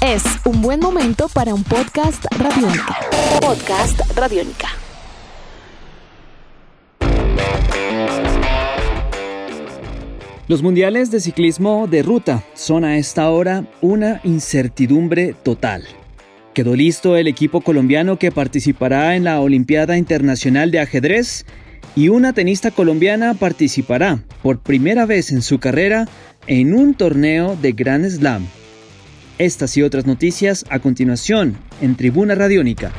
Es un buen momento para un podcast radiónica. Podcast radiónica. Los mundiales de ciclismo de ruta son a esta hora una incertidumbre total. Quedó listo el equipo colombiano que participará en la Olimpiada Internacional de Ajedrez y una tenista colombiana participará por primera vez en su carrera en un torneo de Grand Slam. Estas y otras noticias a continuación en Tribuna Radiónica.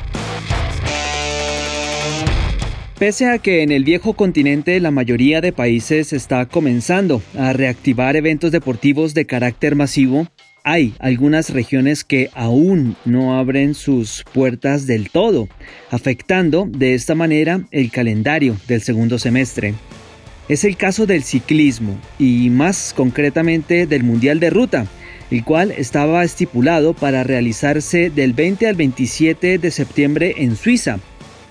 Pese a que en el viejo continente la mayoría de países está comenzando a reactivar eventos deportivos de carácter masivo, hay algunas regiones que aún no abren sus puertas del todo, afectando de esta manera el calendario del segundo semestre. Es el caso del ciclismo y más concretamente del Mundial de Ruta, el cual estaba estipulado para realizarse del 20 al 27 de septiembre en Suiza,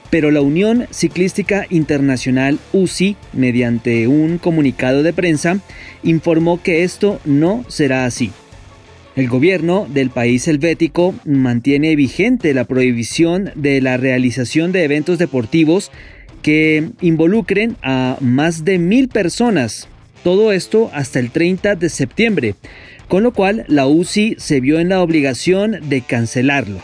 pero la Unión Ciclística Internacional UCI, mediante un comunicado de prensa, informó que esto no será así. El gobierno del país helvético mantiene vigente la prohibición de la realización de eventos deportivos que involucren a más de mil personas. Todo esto hasta el 30 de septiembre, con lo cual la UCI se vio en la obligación de cancelarlo.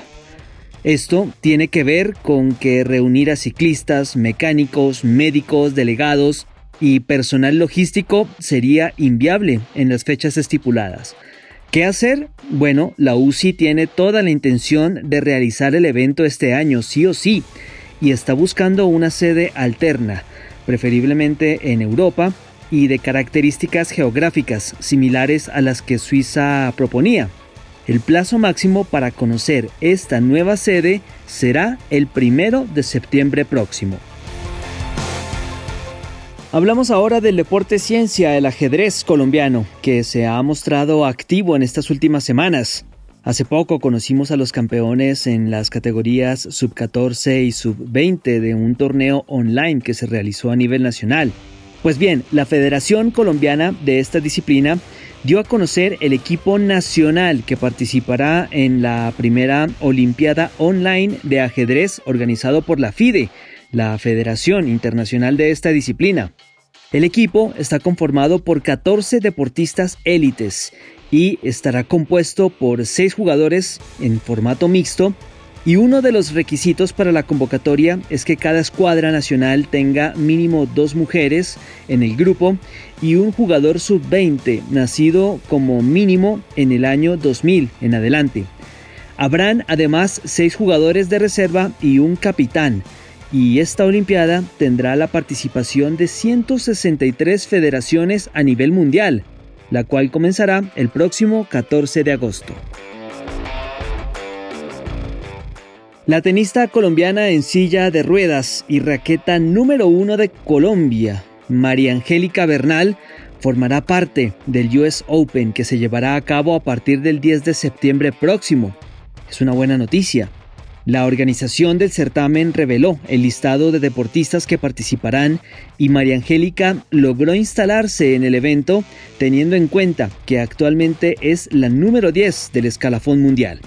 Esto tiene que ver con que reunir a ciclistas, mecánicos, médicos, delegados y personal logístico sería inviable en las fechas estipuladas. ¿Qué hacer? Bueno, la UCI tiene toda la intención de realizar el evento este año, sí o sí, y está buscando una sede alterna, preferiblemente en Europa y de características geográficas similares a las que Suiza proponía. El plazo máximo para conocer esta nueva sede será el primero de septiembre próximo. Hablamos ahora del deporte ciencia, el ajedrez colombiano, que se ha mostrado activo en estas últimas semanas. Hace poco conocimos a los campeones en las categorías sub-14 y sub-20 de un torneo online que se realizó a nivel nacional. Pues bien, la Federación Colombiana de esta disciplina dio a conocer el equipo nacional que participará en la primera Olimpiada Online de Ajedrez organizado por la FIDE, la Federación Internacional de esta disciplina. El equipo está conformado por 14 deportistas élites y estará compuesto por 6 jugadores en formato mixto y uno de los requisitos para la convocatoria es que cada escuadra nacional tenga mínimo dos mujeres en el grupo y un jugador sub-20 nacido como mínimo en el año 2000 en adelante. Habrán además seis jugadores de reserva y un capitán. Y esta Olimpiada tendrá la participación de 163 federaciones a nivel mundial, la cual comenzará el próximo 14 de agosto. La tenista colombiana en silla de ruedas y raqueta número uno de Colombia, María Angélica Bernal, formará parte del US Open que se llevará a cabo a partir del 10 de septiembre próximo. Es una buena noticia. La organización del certamen reveló el listado de deportistas que participarán y María Angélica logró instalarse en el evento teniendo en cuenta que actualmente es la número 10 del escalafón mundial.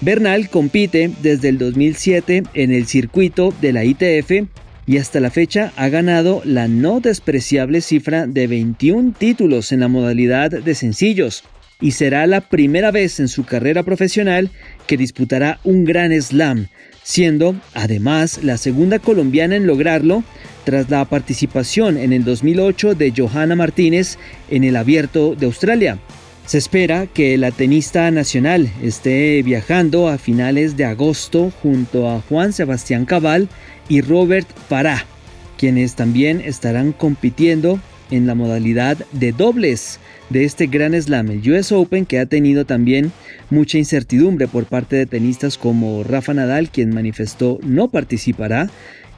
Bernal compite desde el 2007 en el circuito de la ITF y hasta la fecha ha ganado la no despreciable cifra de 21 títulos en la modalidad de sencillos y será la primera vez en su carrera profesional que disputará un gran slam, siendo además la segunda colombiana en lograrlo tras la participación en el 2008 de Johanna Martínez en el Abierto de Australia. Se espera que la tenista nacional esté viajando a finales de agosto junto a Juan Sebastián Cabal y Robert Pará, quienes también estarán compitiendo en la modalidad de dobles de este gran slam, el US Open, que ha tenido también mucha incertidumbre por parte de tenistas como Rafa Nadal, quien manifestó no participará,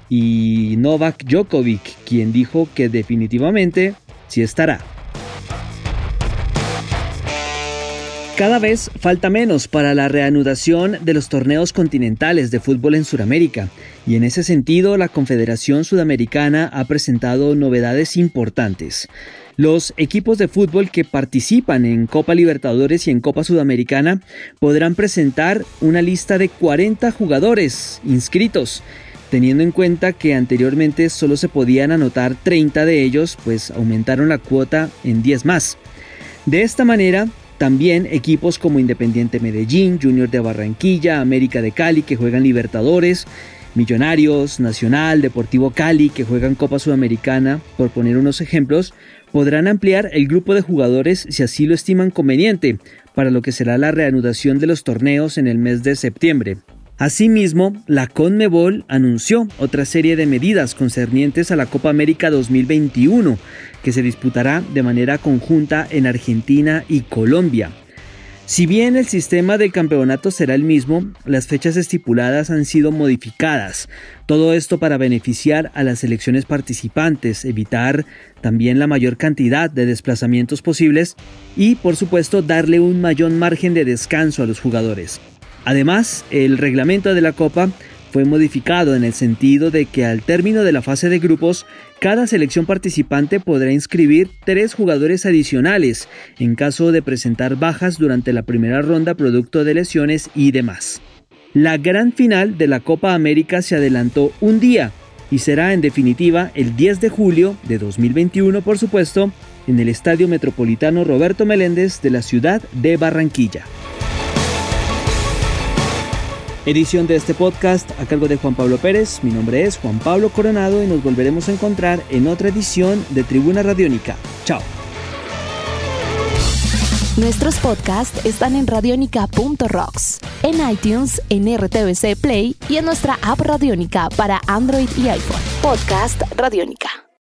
y Novak Djokovic, quien dijo que definitivamente sí estará. Cada vez falta menos para la reanudación de los torneos continentales de fútbol en Sudamérica y en ese sentido la Confederación Sudamericana ha presentado novedades importantes. Los equipos de fútbol que participan en Copa Libertadores y en Copa Sudamericana podrán presentar una lista de 40 jugadores inscritos teniendo en cuenta que anteriormente solo se podían anotar 30 de ellos, pues aumentaron la cuota en 10 más. De esta manera, también equipos como Independiente Medellín, Junior de Barranquilla, América de Cali que juegan Libertadores, Millonarios, Nacional, Deportivo Cali que juegan Copa Sudamericana, por poner unos ejemplos, podrán ampliar el grupo de jugadores si así lo estiman conveniente, para lo que será la reanudación de los torneos en el mes de septiembre. Asimismo, la CONMEBOL anunció otra serie de medidas concernientes a la Copa América 2021, que se disputará de manera conjunta en Argentina y Colombia. Si bien el sistema del campeonato será el mismo, las fechas estipuladas han sido modificadas. Todo esto para beneficiar a las selecciones participantes, evitar también la mayor cantidad de desplazamientos posibles y, por supuesto, darle un mayor margen de descanso a los jugadores. Además, el reglamento de la Copa fue modificado en el sentido de que al término de la fase de grupos, cada selección participante podrá inscribir tres jugadores adicionales en caso de presentar bajas durante la primera ronda producto de lesiones y demás. La gran final de la Copa América se adelantó un día y será en definitiva el 10 de julio de 2021, por supuesto, en el Estadio Metropolitano Roberto Meléndez de la ciudad de Barranquilla. Edición de este podcast a cargo de Juan Pablo Pérez. Mi nombre es Juan Pablo Coronado y nos volveremos a encontrar en otra edición de Tribuna Radiónica. Chao. Nuestros podcasts están en radionica.rocks, en iTunes, en RTVC Play y en nuestra app Radiónica para Android y iPhone. Podcast Radiónica.